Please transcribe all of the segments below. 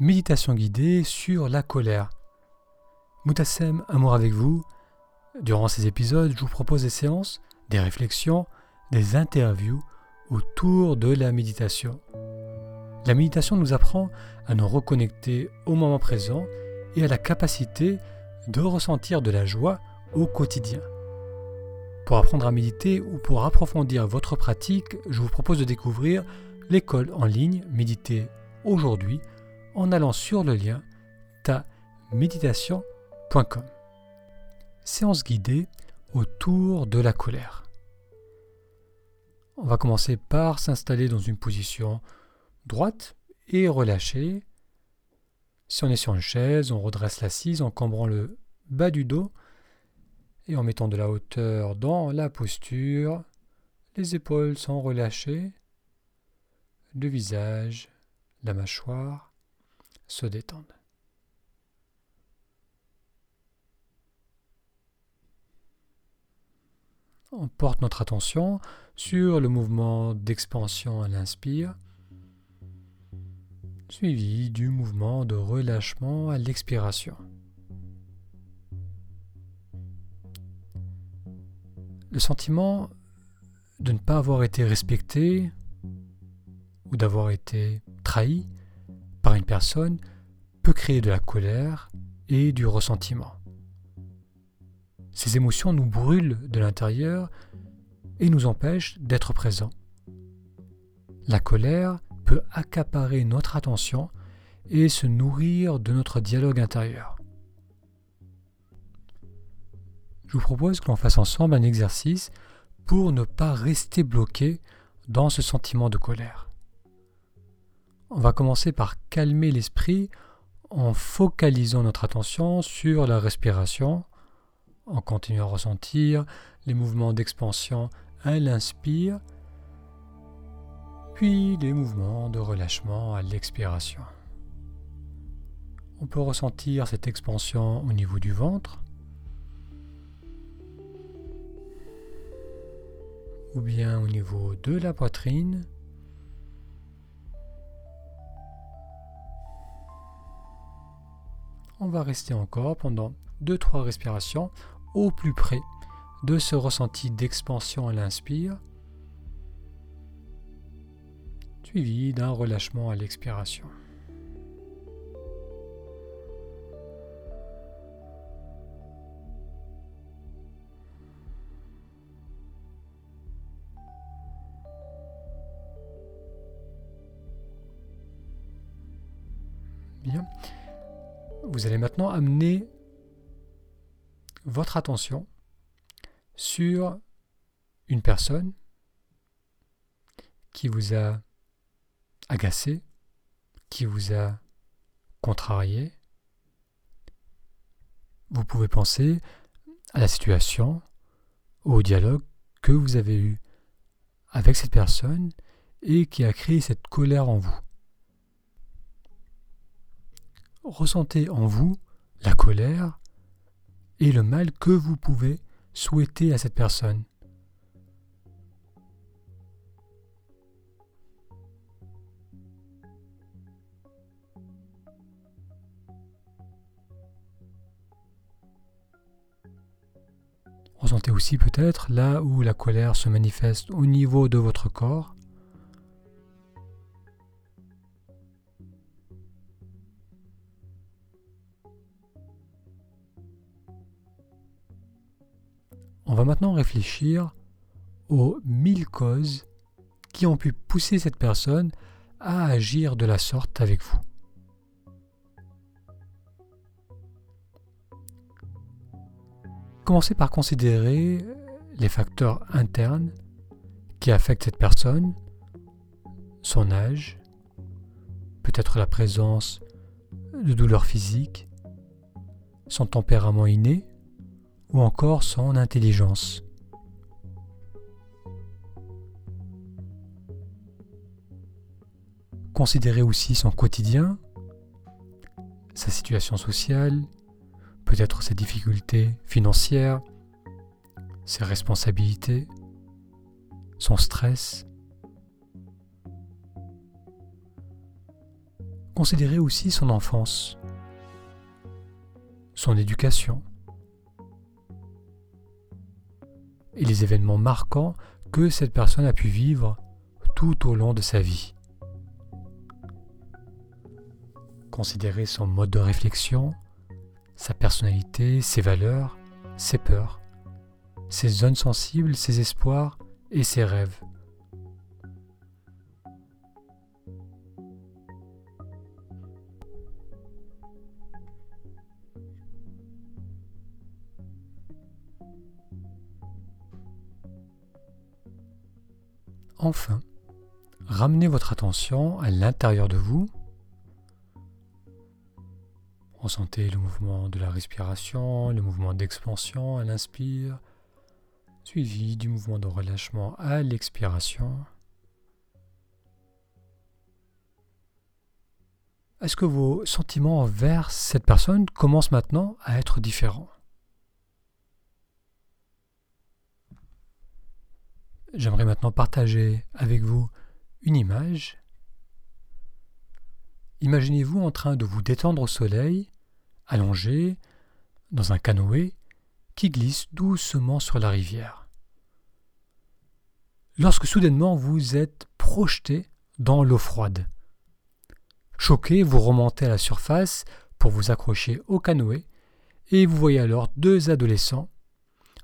Méditation guidée sur la colère. Moutassem, amour avec vous. Durant ces épisodes, je vous propose des séances, des réflexions, des interviews autour de la méditation. La méditation nous apprend à nous reconnecter au moment présent et à la capacité de ressentir de la joie au quotidien. Pour apprendre à méditer ou pour approfondir votre pratique, je vous propose de découvrir l'école en ligne Méditer aujourd'hui en allant sur le lien taméditation.com. Séance guidée autour de la colère. On va commencer par s'installer dans une position droite et relâchée. Si on est sur une chaise, on redresse l'assise en cambrant le bas du dos et en mettant de la hauteur dans la posture. Les épaules sont relâchées, le visage, la mâchoire se détendent. On porte notre attention sur le mouvement d'expansion à l'inspire, suivi du mouvement de relâchement à l'expiration. Le sentiment de ne pas avoir été respecté ou d'avoir été trahi une personne peut créer de la colère et du ressentiment. Ces émotions nous brûlent de l'intérieur et nous empêchent d'être présents. La colère peut accaparer notre attention et se nourrir de notre dialogue intérieur. Je vous propose que l'on fasse ensemble un exercice pour ne pas rester bloqué dans ce sentiment de colère. On va commencer par calmer l'esprit en focalisant notre attention sur la respiration, en continuant à ressentir les mouvements d'expansion à l'inspire, puis les mouvements de relâchement à l'expiration. On peut ressentir cette expansion au niveau du ventre, ou bien au niveau de la poitrine, on va rester encore pendant 2-3 respirations au plus près de ce ressenti d'expansion à l'inspire, suivi d'un relâchement à l'expiration. Vous allez maintenant amener votre attention sur une personne qui vous a agacé, qui vous a contrarié. Vous pouvez penser à la situation, au dialogue que vous avez eu avec cette personne et qui a créé cette colère en vous ressentez en vous la colère et le mal que vous pouvez souhaiter à cette personne. Ressentez aussi peut-être là où la colère se manifeste au niveau de votre corps. On va maintenant réfléchir aux mille causes qui ont pu pousser cette personne à agir de la sorte avec vous. Commencez par considérer les facteurs internes qui affectent cette personne, son âge, peut-être la présence de douleurs physiques, son tempérament inné, ou encore son intelligence. Considérez aussi son quotidien, sa situation sociale, peut-être ses difficultés financières, ses responsabilités, son stress. Considérez aussi son enfance, son éducation et les événements marquants que cette personne a pu vivre tout au long de sa vie. Considérez son mode de réflexion, sa personnalité, ses valeurs, ses peurs, ses zones sensibles, ses espoirs et ses rêves. Enfin, ramenez votre attention à l'intérieur de vous. Ressentez le mouvement de la respiration, le mouvement d'expansion à l'inspire, suivi du mouvement de relâchement à l'expiration. Est-ce que vos sentiments envers cette personne commencent maintenant à être différents? J'aimerais maintenant partager avec vous une image. Imaginez-vous en train de vous détendre au soleil, allongé, dans un canoë qui glisse doucement sur la rivière. Lorsque soudainement vous êtes projeté dans l'eau froide. Choqué, vous remontez à la surface pour vous accrocher au canoë et vous voyez alors deux adolescents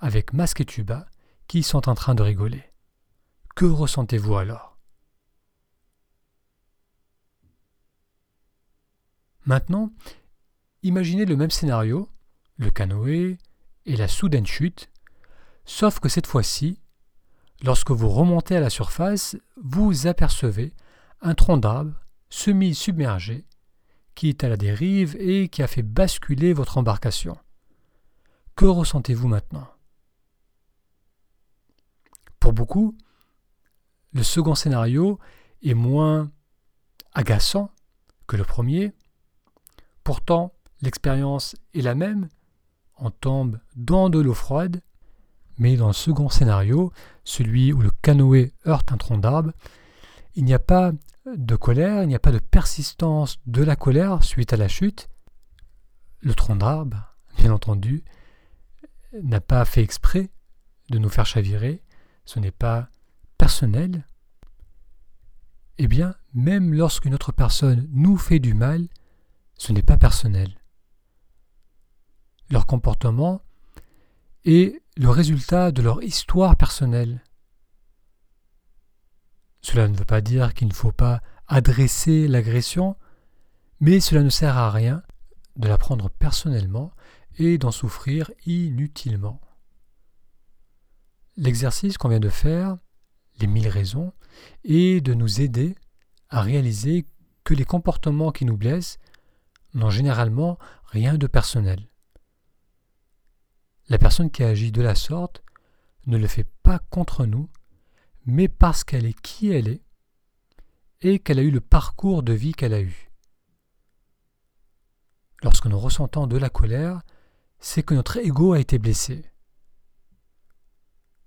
avec masque et tuba qui sont en train de rigoler. Que ressentez-vous alors? Maintenant, imaginez le même scénario, le canoë et la soudaine chute, sauf que cette fois-ci, lorsque vous remontez à la surface, vous apercevez un tronc d'arbre semi-submergé qui est à la dérive et qui a fait basculer votre embarcation. Que ressentez-vous maintenant? Pour beaucoup, le second scénario est moins agaçant que le premier. Pourtant, l'expérience est la même. On tombe dans de l'eau froide, mais dans le second scénario, celui où le canoë heurte un tronc d'arbre, il n'y a pas de colère, il n'y a pas de persistance de la colère suite à la chute. Le tronc d'arbre, bien entendu, n'a pas fait exprès de nous faire chavirer. Ce n'est pas personnel, eh bien, même lorsqu'une autre personne nous fait du mal, ce n'est pas personnel. Leur comportement est le résultat de leur histoire personnelle. Cela ne veut pas dire qu'il ne faut pas adresser l'agression, mais cela ne sert à rien de la prendre personnellement et d'en souffrir inutilement. L'exercice qu'on vient de faire les mille raisons et de nous aider à réaliser que les comportements qui nous blessent n'ont généralement rien de personnel. La personne qui agit de la sorte ne le fait pas contre nous, mais parce qu'elle est qui elle est et qu'elle a eu le parcours de vie qu'elle a eu. Lorsque nous ressentons de la colère, c'est que notre ego a été blessé.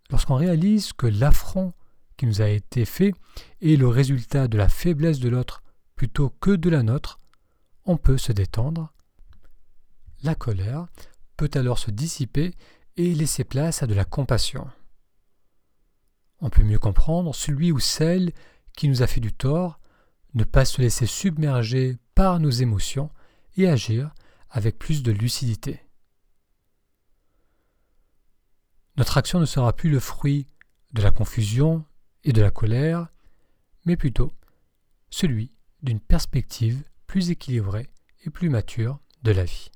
Lorsqu'on réalise que l'affront nous a été fait est le résultat de la faiblesse de l'autre plutôt que de la nôtre, on peut se détendre. La colère peut alors se dissiper et laisser place à de la compassion. On peut mieux comprendre celui ou celle qui nous a fait du tort, ne pas se laisser submerger par nos émotions et agir avec plus de lucidité. Notre action ne sera plus le fruit de la confusion et de la colère, mais plutôt celui d'une perspective plus équilibrée et plus mature de la vie.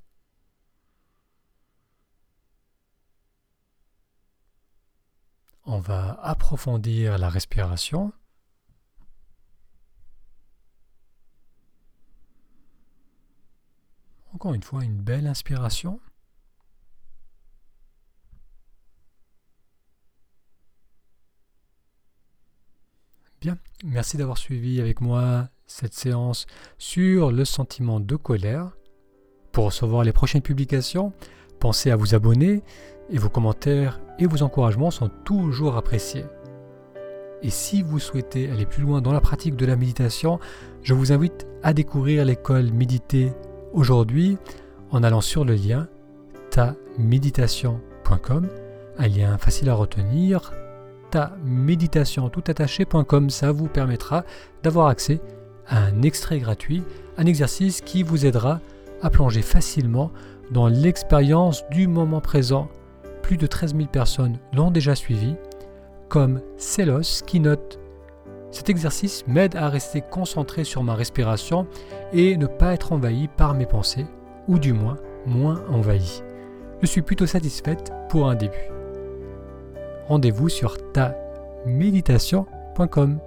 On va approfondir la respiration. Encore une fois, une belle inspiration. Bien, merci d'avoir suivi avec moi cette séance sur le sentiment de colère. Pour recevoir les prochaines publications, pensez à vous abonner et vos commentaires et vos encouragements sont toujours appréciés. Et si vous souhaitez aller plus loin dans la pratique de la méditation, je vous invite à découvrir l'école Méditer aujourd'hui en allant sur le lien taméditation.com, un lien facile à retenir, taméditation tout attaché.com, ça vous permettra d'avoir accès à un extrait gratuit, un exercice qui vous aidera à plonger facilement dans l'expérience du moment présent. Plus de 13 000 personnes l'ont déjà suivi, comme Celos qui note Cet exercice m'aide à rester concentré sur ma respiration et ne pas être envahi par mes pensées, ou du moins moins envahi. Je suis plutôt satisfaite pour un début. Rendez-vous sur ta méditation.com.